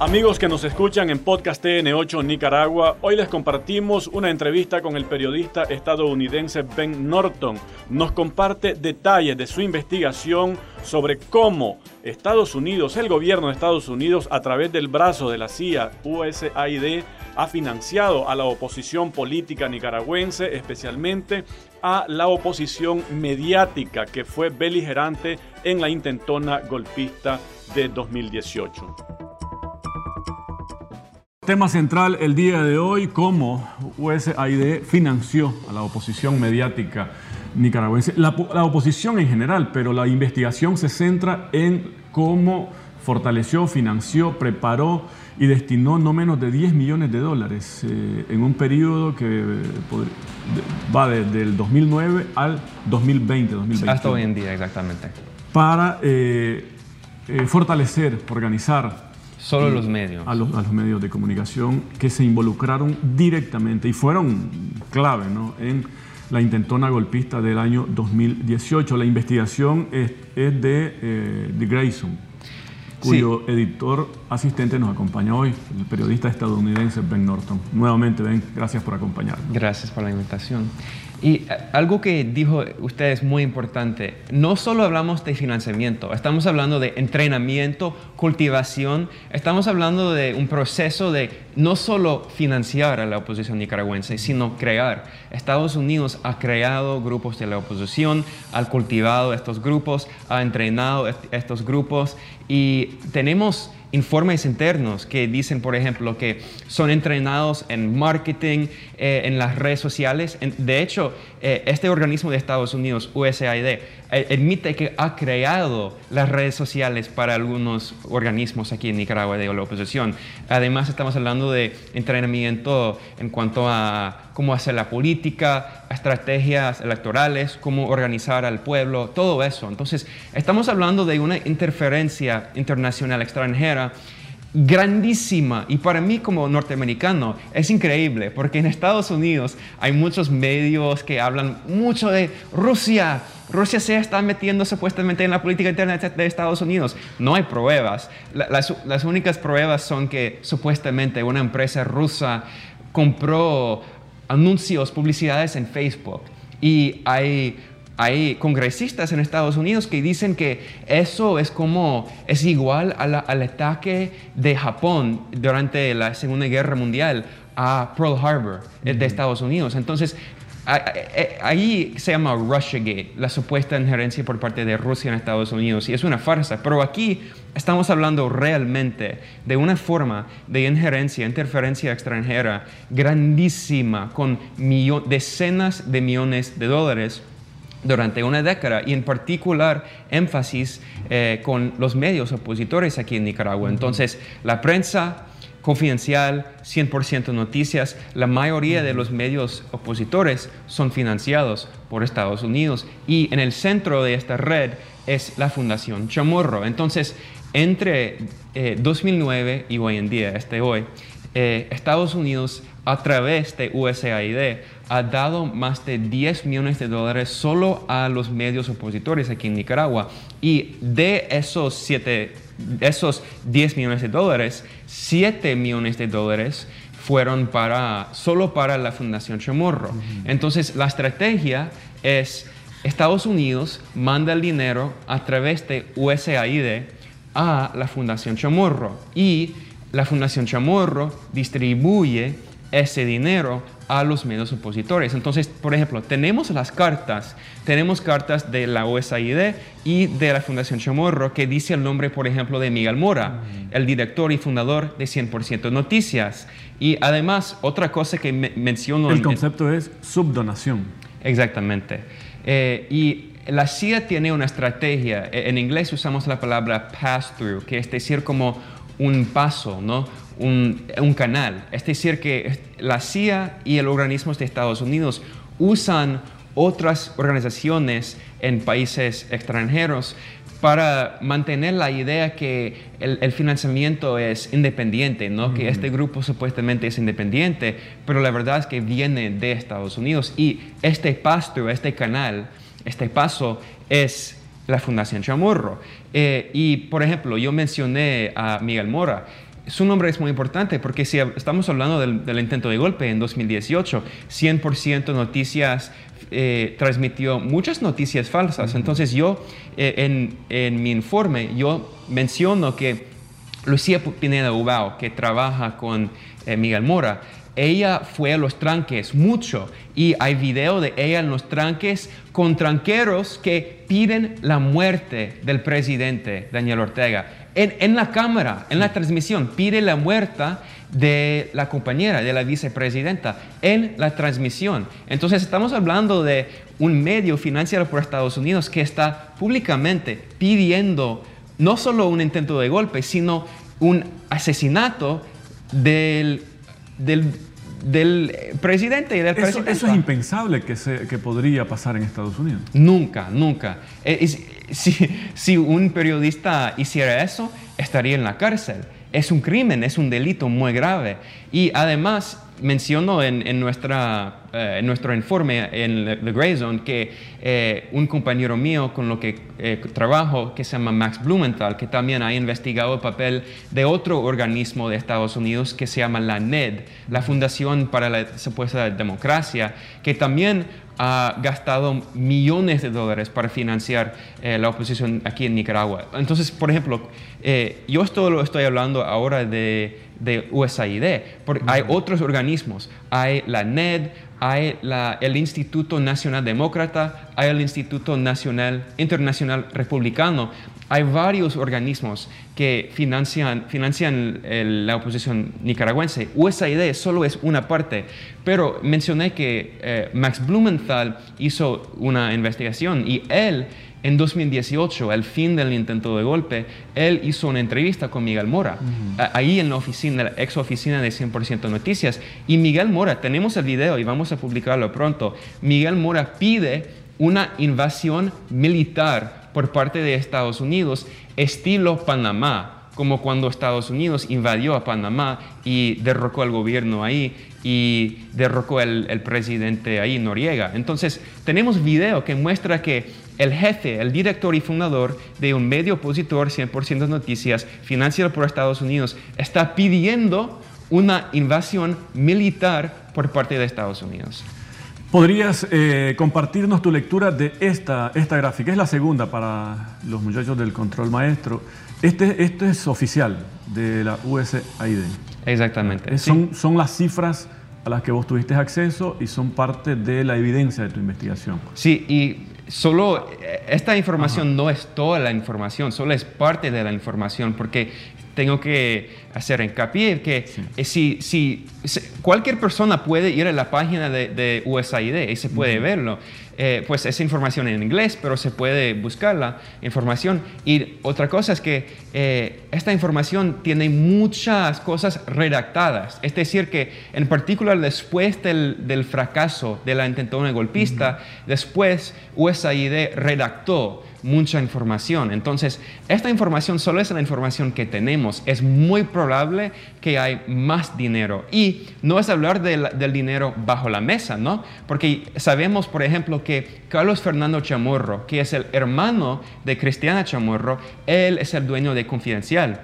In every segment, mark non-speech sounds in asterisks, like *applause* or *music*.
Amigos que nos escuchan en Podcast TN8 Nicaragua, hoy les compartimos una entrevista con el periodista estadounidense Ben Norton. Nos comparte detalles de su investigación sobre cómo Estados Unidos, el gobierno de Estados Unidos, a través del brazo de la CIA USAID, ha financiado a la oposición política nicaragüense, especialmente a la oposición mediática que fue beligerante en la intentona golpista de 2018. Tema central el día de hoy, cómo USAID financió a la oposición mediática nicaragüense, la, oposición en general, pero la investigación se centra en cómo fortaleció, financió, preparó y destinó no menos de 10 millones de dólares eh, en un periodo que eh, va desde el 2009 al 2020, 2020. Hasta hoy en día, exactamente. Para eh, fortalecer, organizar Solo los medios. A los, medios de comunicación que se involucraron directamente y fueron clave en la intentona golpista del año 2018. La investigación es, de, eh, de Grayson, cuyo editor asistente nos acompaña hoy, el periodista estadounidense Ben Norton. Nuevamente, Ben, gracias por acompañarnos. Gracias por la invitación. Y eh, algo que dijo usted es muy importante. No solo hablamos de financiamiento, estamos hablando de entrenamiento, cultivación, estamos hablando de un proceso de no solo financiar a la oposición nicaragüense, sino crear. Estados Unidos ha creado grupos de la oposición, ha cultivado estos grupos, ha entrenado estos grupos y tenemos informes internos que dicen, por ejemplo, que son entrenados en marketing, eh, en las redes sociales. de hecho, eh, este organismo de Estados Unidos, USAID, eh, admite que ha creado las redes sociales para algunos organismos aquí en Nicaragua de la oposición. Además, estamos hablando de entrenamiento en cuanto a cómo hacer la política, estrategias electorales, cómo organizar al pueblo, todo eso. Entonces, estamos hablando de una interferencia internacional extranjera grandísima y para mí como norteamericano es increíble porque en Estados Unidos hay muchos medios que hablan mucho de Rusia. Rusia se está metiendo supuestamente en la política interna de Estados Unidos. No hay pruebas. Las, las únicas pruebas son que supuestamente una empresa rusa compró anuncios, publicidades en Facebook y hay hay congresistas en Estados Unidos que dicen que eso es como, es igual al ataque de Japón durante la Segunda Guerra Mundial a Pearl Harbor eh, de Estados Unidos. Entonces, ahí se llama Russiagate, la supuesta injerencia por parte de Rusia en Estados Unidos, y es una farsa. Pero aquí estamos hablando realmente de una forma de injerencia, interferencia extranjera grandísima, con decenas de millones de dólares durante una década y en particular énfasis eh, con los medios opositores aquí en Nicaragua. Entonces, la prensa confidencial, 100% noticias, la mayoría de los medios opositores son financiados por Estados Unidos y en el centro de esta red es la Fundación Chamorro. Entonces, entre 2009 eh, y hoy en día, este hoy, eh, Estados Unidos a través de USAID ha dado más de 10 millones de dólares solo a los medios opositores aquí en Nicaragua. Y de esos, esos 10 millones de dólares, 7 millones de dólares fueron para, solo para la Fundación Chamorro. Entonces, la estrategia es Estados Unidos manda el dinero a través de USAID a la Fundación Chamorro y la Fundación Chamorro distribuye ese dinero a los medios opositores. Entonces, por ejemplo, tenemos las cartas, tenemos cartas de la USAID y de la Fundación Chamorro que dice el nombre, por ejemplo, de Miguel Mora, el director y fundador de 100% Noticias. Y además, otra cosa que menciono... El concepto es subdonación. Exactamente. Eh, y la CIA tiene una estrategia, e, en inglés usamos la palabra pass-through, que es decir, como un paso, ¿no? Un, canal. Es decir, que la CIA y el organismo de Estados Unidos usan otras organizaciones en países extranjeros para mantener la idea que el, financiamiento es independiente, ¿no? que este grupo supuestamente es independiente, pero la verdad es que viene de Estados Unidos y este pasto, este canal, este paso es la Fundación Chamorro. Eh, y, por ejemplo, yo mencioné a Miguel Mora. Su nombre es muy importante porque si estamos hablando del, intento de golpe en 2018, 100% noticias eh, transmitió muchas noticias falsas. Entonces yo eh, en, mi informe yo menciono que Lucía Pineda Ubao, que trabaja con eh, Miguel Mora, ella fue a los tranques mucho y hay video de ella en los tranques con tranqueros que piden la muerte del presidente Daniel Ortega. En, la cámara, en la transmisión, pide la muerte de la compañera, de la vicepresidenta, en la transmisión. Entonces estamos hablando de un medio financiado por Estados Unidos que está públicamente pidiendo no solo un intento de golpe, sino un asesinato del del, del presidente y del presidente. Eso es impensable que, se, que podría pasar en Estados Unidos. Nunca, nunca. Eh, si, si un periodista hiciera eso, estaría en la cárcel. Es un crimen, es un delito muy grave. Y además, menciono en, nuestra, eh, en nuestro informe en The Gray Zone que eh, un compañero mío con lo que eh, trabajo, que se llama Max Blumenthal, que también ha investigado el papel de otro organismo de Estados Unidos que se llama la NED, la Fundación para la Supuesta Democracia, que también ha gastado millones de dólares para financiar la oposición aquí en Nicaragua. Entonces, por ejemplo, yo esto lo estoy hablando ahora de de USAID, porque hay otros organismos, hay la NED, hay el Instituto Nacional Demócrata, hay el Instituto Nacional Internacional Republicano, hay varios organismos que financian, financian la oposición nicaragüense. USAID solo es una parte, pero mencioné que eh, Max Blumenthal hizo una investigación y él en 2018, al fin del intento de golpe, él hizo una entrevista con Miguel Mora, ahí en la oficina, la ex oficina de 100% Noticias. Y Miguel Mora, tenemos el video y vamos a publicarlo pronto. Miguel Mora pide una invasión militar por parte de Estados Unidos, estilo Panamá, como cuando Estados Unidos invadió a Panamá y derrocó al gobierno ahí y derrocó el presidente ahí, Noriega. Entonces, tenemos video que muestra que el jefe, el director y fundador de un medio opositor 100% noticias financiado por Estados Unidos, está pidiendo una invasión militar por parte de Estados Unidos. ¿Podrías eh, compartirnos tu lectura de esta, esta gráfica? Es la segunda para los muchachos del control maestro. Este, esto es oficial de la USAID. Exactamente. Son, son las cifras a las que vos tuviste acceso y son parte de la evidencia de tu investigación. Sí, y solo esta información no es toda la información, solo es parte de la información, porque tengo que hacer hincapié que eh, si, si, cualquier persona puede ir a la página de, USAID y se puede verlo. Eh, pues esa información en inglés, pero se puede buscar la información. Y otra cosa es que eh, esta información tiene muchas cosas redactadas. Es decir, que en particular después del, fracaso de la intentona golpista, después USAID redactó mucha información. Entonces, esta información solo es la información que tenemos. Es muy probable que hay más dinero. Y no es hablar del dinero bajo la mesa, ¿no? Porque sabemos, por ejemplo, que Carlos Fernando Chamorro, que es el hermano de Cristiana Chamorro, él es el dueño de Confidencial.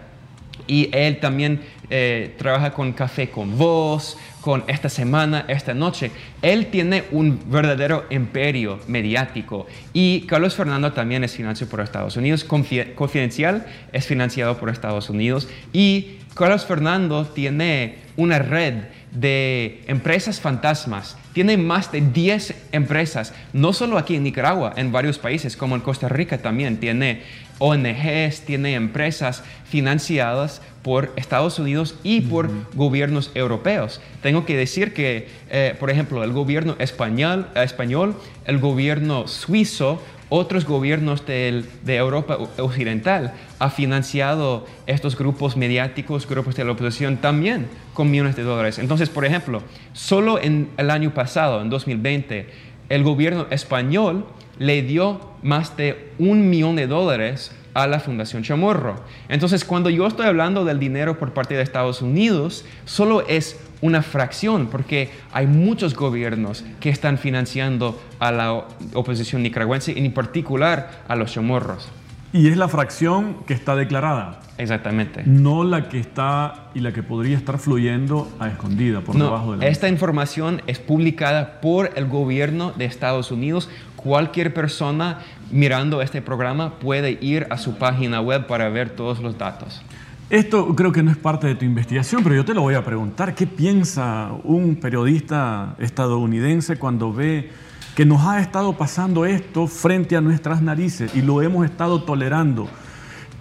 Y él también eh, trabaja con Café con Voz, con esta semana, esta noche. Él tiene un verdadero imperio mediático y Carlos Fernando también es financiado por Estados Unidos, Confidencial es financiado por Estados Unidos y Carlos Fernando tiene una red de empresas fantasmas. Tiene más de 10 empresas, no solo aquí en Nicaragua, en varios países, como en Costa Rica también. Tiene ONGs, tiene empresas financiadas por Estados Unidos y por gobiernos europeos. Tengo que decir que, eh, por ejemplo, el gobierno español, español, el gobierno suizo, otros gobiernos de, Europa Occidental ha financiado estos grupos mediáticos, grupos de la oposición también con millones de dólares. Entonces, por ejemplo, solo en el año pasado, en 2020, el gobierno español le dio más de un millón de dólares a la Fundación Chamorro. Entonces, cuando yo estoy hablando del dinero por parte de Estados Unidos, solo es una fracción, porque hay muchos gobiernos que están financiando a la oposición nicaragüense, en particular a los chamorros. Y es la fracción que está declarada. Exactamente. No la que está y la que podría estar fluyendo a escondida por debajo de la Esta información es publicada por el gobierno de Estados Unidos. Cualquier persona mirando este programa puede ir a su página web para ver todos los datos. Esto creo que no es parte de tu investigación, pero yo te lo voy a preguntar. ¿Qué piensa un periodista estadounidense cuando ve que nos ha estado pasando esto frente a nuestras narices y lo hemos estado tolerando?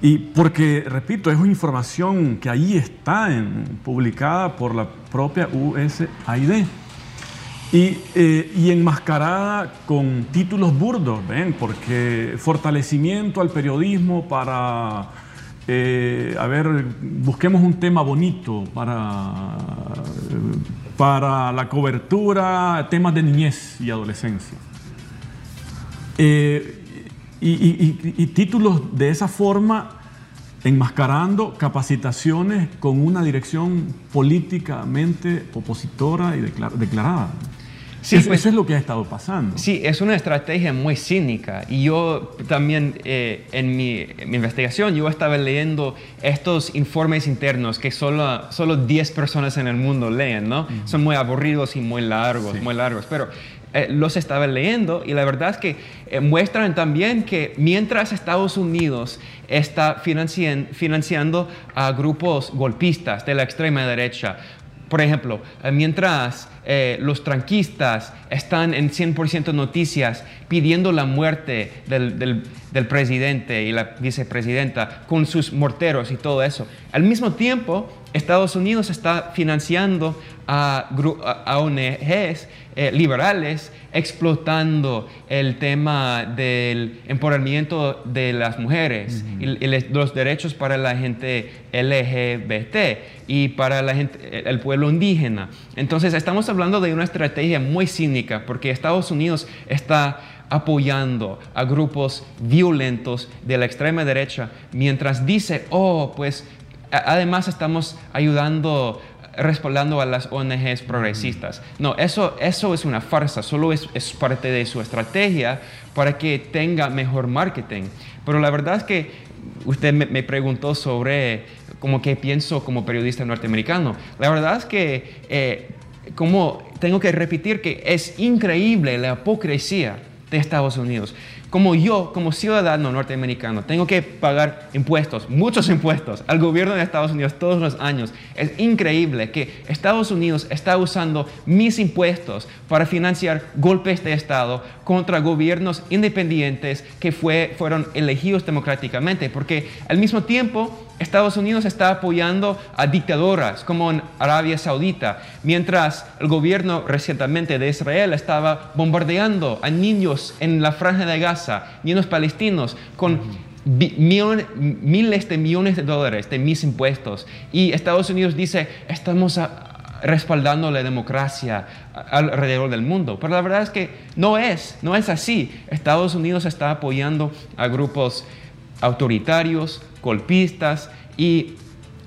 Y porque, repito, es una información que ahí está publicada por la propia USAID. Y, eh, y, enmascarada con títulos burdos, ¿ven? Porque fortalecimiento al periodismo para eh, a ver, busquemos un tema bonito para, para la cobertura, temas de niñez y adolescencia. Eh, y, títulos de esa forma enmascarando capacitaciones con una dirección políticamente opositora y declarada. Sí, eso, pues, es lo que ha estado pasando. Sí, es una estrategia muy cínica. Y yo también eh, en, mi, investigación, yo estaba leyendo estos informes internos que solo, solo 10 personas en el mundo leen, ¿no? Son muy aburridos y muy largos, muy largos. Pero eh, los estaba leyendo y la verdad es que eh, muestran también que mientras Estados Unidos está financiando a grupos golpistas de la extrema derecha, por ejemplo, eh, mientras eh, los tranquistas están en 100% noticias pidiendo la muerte del, presidente y la vicepresidenta con sus morteros y todo eso, al mismo tiempo Estados Unidos está financiando a, ONGs eh, liberales explotando el tema del empoderamiento de las mujeres y, los derechos para la gente LGBT y para la gente, el pueblo indígena. Entonces estamos hablando de una estrategia muy cínica porque Estados Unidos está apoyando a grupos violentos de la extrema derecha mientras dice, oh, pues además estamos ayudando respaldando a las ONGs progresistas. No, eso, eso es una farsa, solo es, es, parte de su estrategia para que tenga mejor marketing. Pero la verdad es que usted me, preguntó sobre cómo que pienso como periodista norteamericano. La verdad es que eh, como tengo que repetir que es increíble la hipocresía de Estados Unidos como yo, como ciudadano norteamericano, tengo que pagar impuestos, muchos impuestos, al gobierno de Estados Unidos todos los años. Es increíble que Estados Unidos está usando mis impuestos para financiar golpes de Estado contra gobiernos independientes que fue, fueron elegidos democráticamente, porque al mismo tiempo Estados Unidos está apoyando a dictadoras como en Arabia Saudita, mientras el gobierno recientemente de Israel estaba bombardeando a niños en la franja de Gaza, niños palestinos, con miles de millones de dólares de mis impuestos. Y Estados Unidos dice, estamos respaldando la democracia alrededor del mundo. Pero la verdad es que no es, no es así. Estados Unidos está apoyando a grupos autoritarios, golpistas y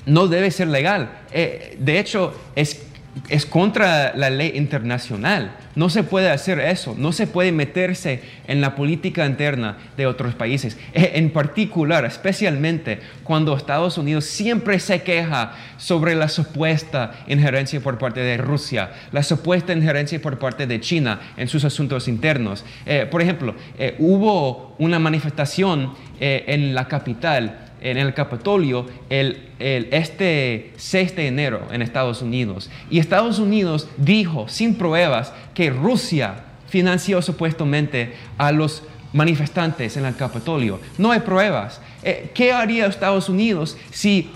no debe ser legal. Eh, de hecho, es, es contra la ley internacional. No se puede hacer eso, no se puede meterse en la política interna de otros países. Eh, en particular, especialmente cuando Estados Unidos siempre se queja sobre la supuesta injerencia por parte de Rusia, la supuesta injerencia por parte de China en sus asuntos internos. Eh, por ejemplo, hubo una manifestación en la capital en el Capitolio el, este 6 de enero en Estados Unidos. Y Estados Unidos dijo sin pruebas que Rusia financió supuestamente a los manifestantes en el Capitolio. No hay pruebas. Eh, ¿Qué haría Estados Unidos si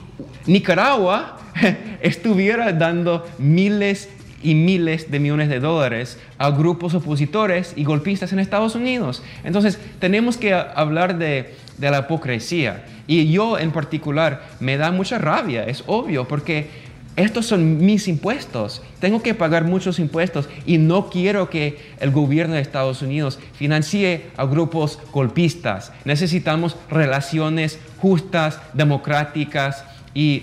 Nicaragua *laughs* estuviera dando miles y miles de millones de dólares a grupos opositores y golpistas en Estados Unidos? Entonces, tenemos que hablar de, de la hipocresía. Y yo en particular me da mucha rabia, es obvio, porque estos son mis impuestos. Tengo que pagar muchos impuestos y no quiero que el gobierno de Estados Unidos financie a grupos golpistas. Necesitamos relaciones justas, democráticas y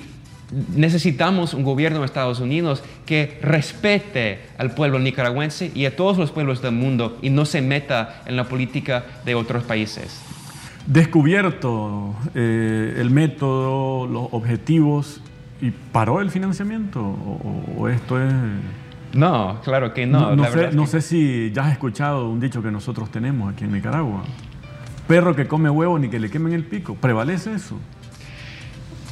necesitamos un gobierno de Estados Unidos que respete al pueblo nicaragüense y a todos los pueblos del mundo y no se meta en la política de otros países. Descubierto eh, el método, los objetivos y paró el financiamiento? ¿O, esto es.? No, claro que no. No, sé, si ya has escuchado un dicho que nosotros tenemos aquí en Nicaragua. Perro que come huevo ni que le quemen el pico. ¿Prevalece eso?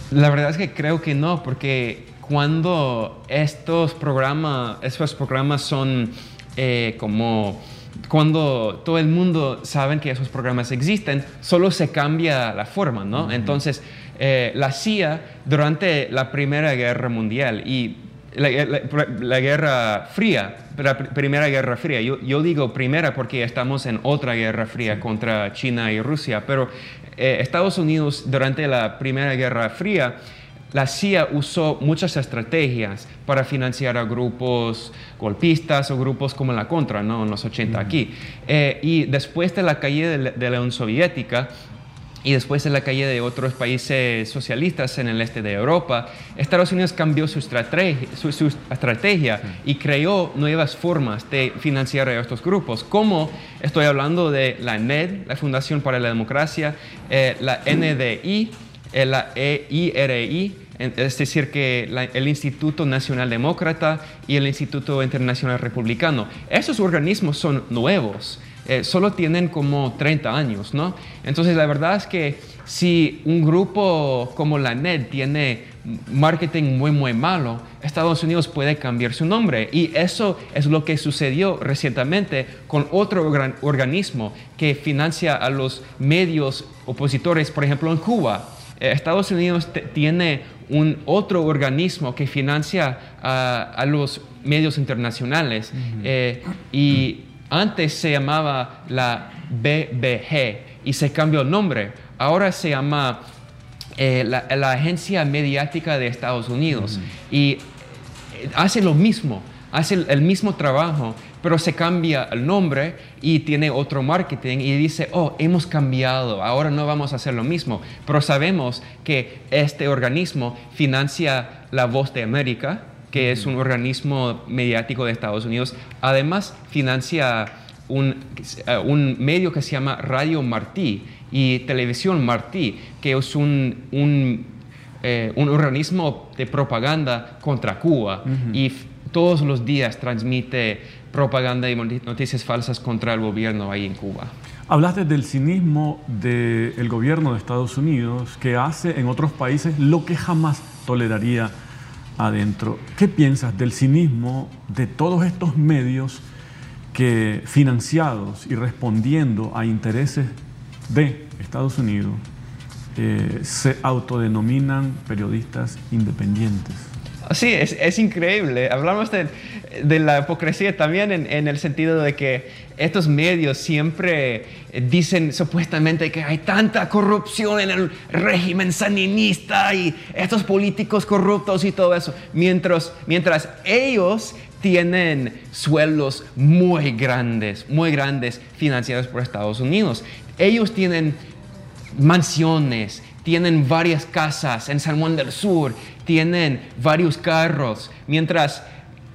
La verdad es que creo que no, porque cuando estos programas, estos programas son eh, como cuando todo el mundo sabe que esos programas existen, solo se cambia la forma, ¿no? Entonces, eh, la CIA durante la Primera Guerra Mundial y la, Guerra Fría, la Primera Guerra Fría, yo, yo, digo primera porque estamos en otra Guerra Fría contra China y Rusia, pero eh, Estados Unidos durante la Primera Guerra Fría la CIA usó muchas estrategias para financiar a grupos golpistas o grupos como la Contra, ¿no? En los 80 aquí. Eh, y después de la caída de la, Unión Soviética, y después de la caída de otros países socialistas en el este de Europa, Estados Unidos cambió su estrategia, su, estrategia y creó nuevas formas de financiar a estos grupos, como estoy hablando de la NED, la Fundación para la Democracia, eh, la NDI, eh, la EIRI, es decir, que el Instituto Nacional Demócrata y el Instituto Internacional Republicano. Esos organismos son nuevos, eh, solo tienen como 30 años, ¿no? Entonces, la verdad es que si un grupo como la NED tiene marketing muy, muy malo, Estados Unidos puede cambiar su nombre. Y eso es lo que sucedió recientemente con otro organismo que financia a los medios opositores, por ejemplo, en Cuba. Eh, Estados Unidos tiene un otro organismo que financia a, los medios internacionales eh, y antes se llamaba la BBG y se cambió el nombre. Ahora se llama eh, la, Agencia Mediática de Estados Unidos. Y hace lo mismo, hace el mismo trabajo pero se cambia el nombre y tiene otro marketing y dice, oh, hemos cambiado, ahora no vamos a hacer lo mismo, pero sabemos que este organismo financia La Voz de América, que es un organismo mediático de Estados Unidos, además financia un, eh, un medio que se llama Radio Martí y Televisión Martí, que es un, un, eh, un organismo de propaganda contra Cuba. Y todos los días transmite propaganda y noticias falsas contra el gobierno ahí en Cuba. Hablaste del cinismo del gobierno de Estados Unidos que hace en otros países lo que jamás toleraría adentro. ¿Qué piensas del cinismo de todos estos medios que financiados y respondiendo a intereses de Estados Unidos eh, se autodenominan periodistas independientes? Sí, es, increíble. Hablamos de, la hipocresía también en, el sentido de que estos medios siempre dicen supuestamente que hay tanta corrupción en el régimen saninista y estos políticos corruptos y todo eso, mientras, mientras ellos tienen sueldos muy grandes, muy grandes financiados por Estados Unidos. Ellos tienen mansiones, tienen varias casas en San Juan del Sur, tienen varios carros, mientras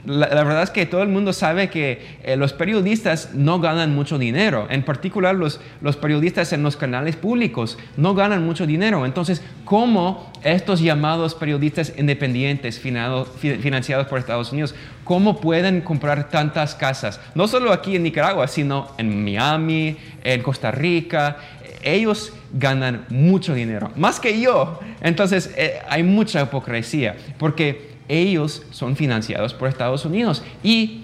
la, verdad es que todo el mundo sabe que eh, los periodistas no ganan mucho dinero, en particular los, los periodistas en los canales públicos no ganan mucho dinero. Entonces, ¿cómo estos llamados periodistas independientes financiados por Estados Unidos, cómo pueden comprar tantas casas? No solo aquí en Nicaragua, sino en Miami, en Costa Rica, ellos ganan mucho dinero, más que yo. Entonces eh, hay mucha hipocresía, porque ellos son financiados por Estados Unidos y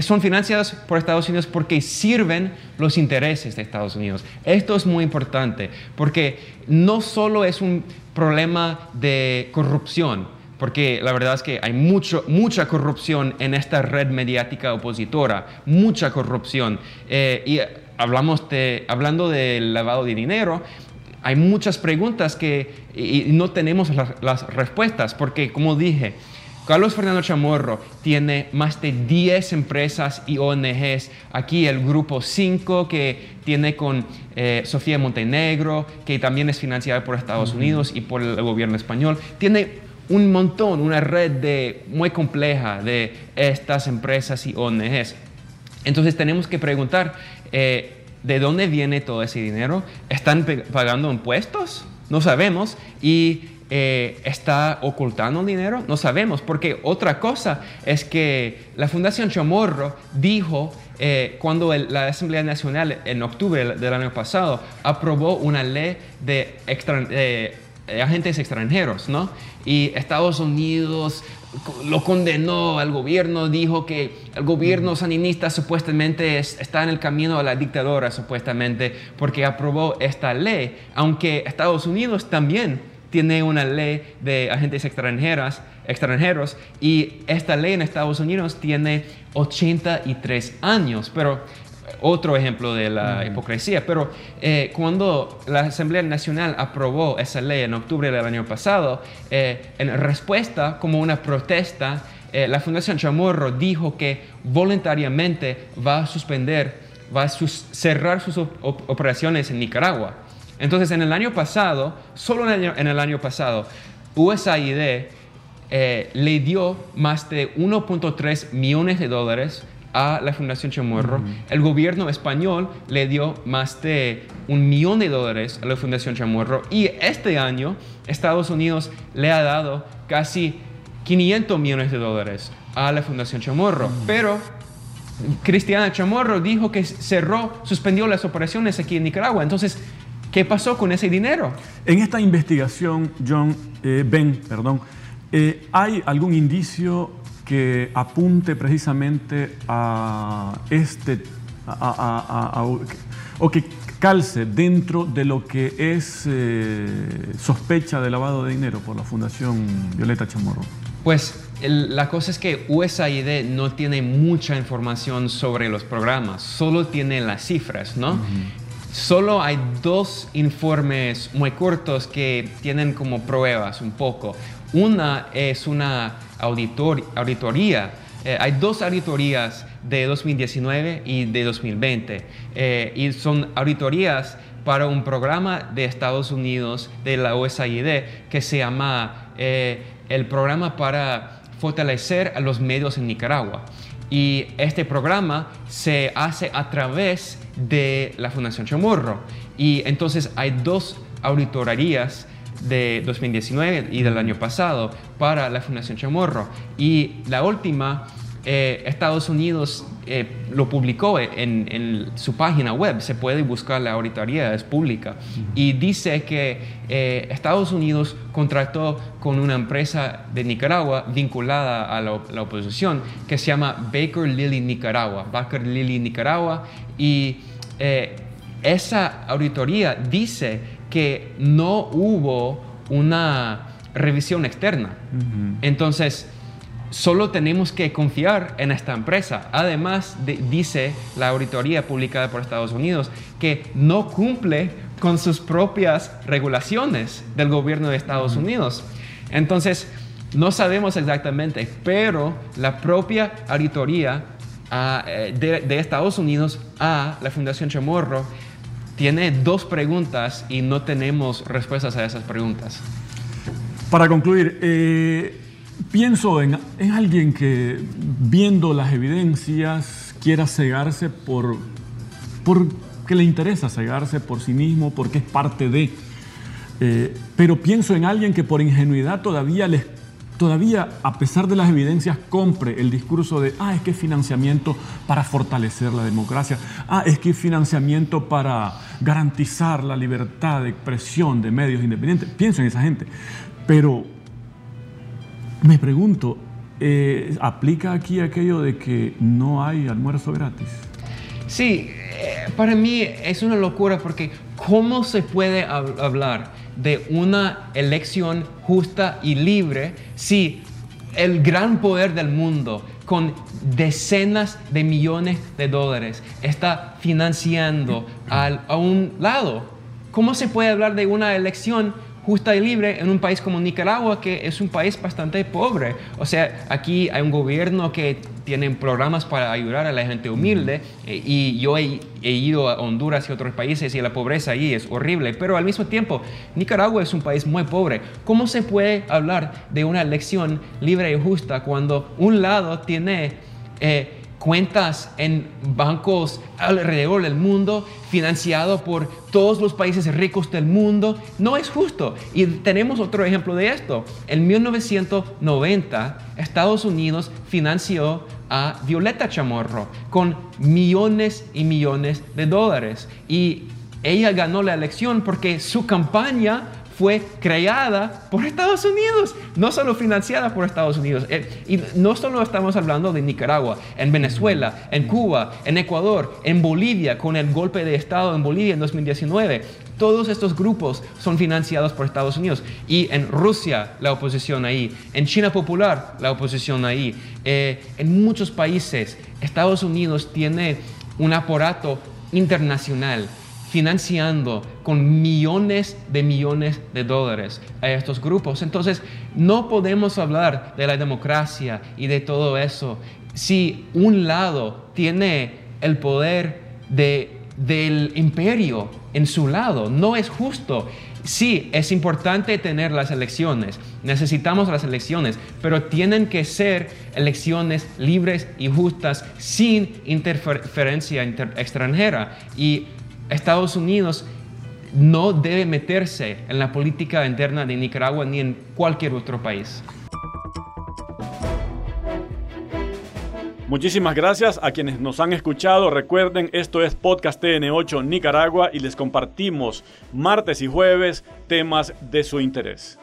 son financiados por Estados Unidos porque sirven los intereses de Estados Unidos. Esto es muy importante porque no solo es un problema de corrupción, porque la verdad es que hay mucho, mucha corrupción en esta red mediática opositora, mucha corrupción. Eh, y hablamos de, hablando del lavado de dinero, hay muchas preguntas que y no tenemos las, respuestas, porque como dije, Carlos Fernando Chamorro tiene más de 10 empresas y ONGs. Aquí el grupo 5 que tiene con eh, Sofía Montenegro, que también es financiada por Estados Unidos y por el gobierno español. Tiene un montón, una red de, muy compleja de estas empresas y ONGs. Entonces tenemos que preguntar, eh, ¿de dónde viene todo ese dinero? ¿Están pagando impuestos? No sabemos. Y eh, está ocultando el dinero? No sabemos, porque otra cosa es que la Fundación Chamorro dijo eh, cuando la Asamblea Nacional en octubre del año pasado aprobó una ley de eh, agentes extranjeros, ¿no? Y Estados Unidos lo condenó al gobierno, dijo que el gobierno saninista supuestamente está en el camino a la dictadura, supuestamente, porque aprobó esta ley, aunque Estados Unidos también tiene una ley de agentes extranjeras, extranjeros y esta ley en Estados Unidos tiene 83 años, pero otro ejemplo de la hipocresía, pero eh, cuando la Asamblea Nacional aprobó esa ley en octubre del año pasado, eh, en respuesta como una protesta, eh, la Fundación Chamorro dijo que voluntariamente va a suspender, va a cerrar sus operaciones en Nicaragua. Entonces, en el año pasado, solo en el año, pasado, USAID eh, le dio más de 1.3 millones de dólares a la Fundación Chamorro. El gobierno español le dio más de un millón de dólares a la Fundación Chamorro. Y este año Estados Unidos le ha dado casi 500 millones de dólares a la Fundación Chamorro. Pero Cristiana Chamorro dijo que cerró, suspendió las operaciones aquí en Nicaragua. Entonces, ¿Qué pasó con ese dinero? En esta investigación, John, eh, Ben, perdón, eh, ¿hay algún indicio que apunte precisamente a este, o que calce dentro de lo que es eh, sospecha de lavado de dinero por la Fundación Violeta Chamorro? Pues la cosa es que USAID no tiene mucha información sobre los programas, solo tiene las cifras, ¿no? Solo hay dos informes muy cortos que tienen como pruebas un poco. Una es una auditoría. Eh, hay dos auditorías de 2019 y de 2020. Eh, y son auditorías para un programa de Estados Unidos de la USAID que se llama eh, el programa para fortalecer a los medios en Nicaragua. Y este programa se hace a través de la Fundación Chamorro. Y entonces hay dos auditorías de 2019 y del año pasado para la Fundación Chamorro. Y la última, eh, Estados Unidos eh, lo publicó en, su página web, se puede buscar la auditoría, es pública, y dice que eh, Estados Unidos contrató con una empresa de Nicaragua vinculada a la, la, oposición que se llama Baker Lilly Nicaragua, Baker Lilly Nicaragua, y eh, esa auditoría dice que no hubo una revisión externa. Entonces, solo tenemos que confiar en esta empresa. Además, dice la auditoría publicada por Estados Unidos que no cumple con sus propias regulaciones del gobierno de Estados Unidos. Entonces, no sabemos exactamente, pero la propia auditoría eh, de, Estados Unidos a la Fundación Chamorro tiene dos preguntas y no tenemos respuestas a esas preguntas. Para concluir, eh, pienso en, alguien que viendo las evidencias quiera cegarse por, por que le interesa cegarse por sí mismo, porque es parte de... Eh, pero pienso en alguien que por ingenuidad todavía les todavía, a pesar de las evidencias, compre el discurso de, ah, es que es financiamiento para fortalecer la democracia, ah, es que es financiamiento para garantizar la libertad de expresión de medios independientes. Pienso en esa gente. Pero me pregunto, eh, ¿aplica aquí aquello de que no hay almuerzo gratis? Sí, eh, para mí es una locura porque ¿cómo se puede hablar de una elección justa y libre si el gran poder del mundo con decenas de millones de dólares está financiando a un lado? ¿Cómo se puede hablar de una elección justa y libre en un país como Nicaragua, que es un país bastante pobre. O sea, aquí hay un gobierno que tiene programas para ayudar a la gente humilde eh, y yo he, ido a Honduras y otros países y la pobreza ahí es horrible, pero al mismo tiempo Nicaragua es un país muy pobre. ¿Cómo se puede hablar de una elección libre y justa cuando un lado tiene... Eh, cuentas en bancos alrededor del mundo, financiado por todos los países ricos del mundo. No es justo. Y tenemos otro ejemplo de esto. En 1990, Estados Unidos financió a Violeta Chamorro con millones y millones de dólares. Y ella ganó la elección porque su campaña fue creada por Estados Unidos, no solo financiada por Estados Unidos. Eh, y no solo estamos hablando de Nicaragua, en Venezuela, en Cuba, en Ecuador, en Bolivia, con el golpe de Estado en Bolivia en 2019. Todos estos grupos son financiados por Estados Unidos. Y en Rusia, la oposición ahí. En China Popular, la oposición ahí. Eh, en muchos países, Estados Unidos tiene un aparato internacional financiando con millones de millones de dólares a estos grupos. Entonces, no podemos hablar de la democracia y de todo eso si un lado tiene el poder del imperio en su lado. No es justo. Sí, es importante tener las elecciones, necesitamos las elecciones, pero tienen que ser elecciones libres y justas sin interferencia extranjera. Y Estados Unidos no debe meterse en la política interna de Nicaragua ni en cualquier otro país. Muchísimas gracias a quienes nos han escuchado. Recuerden, esto es Podcast TN8 Nicaragua y les compartimos martes y jueves temas de su interés.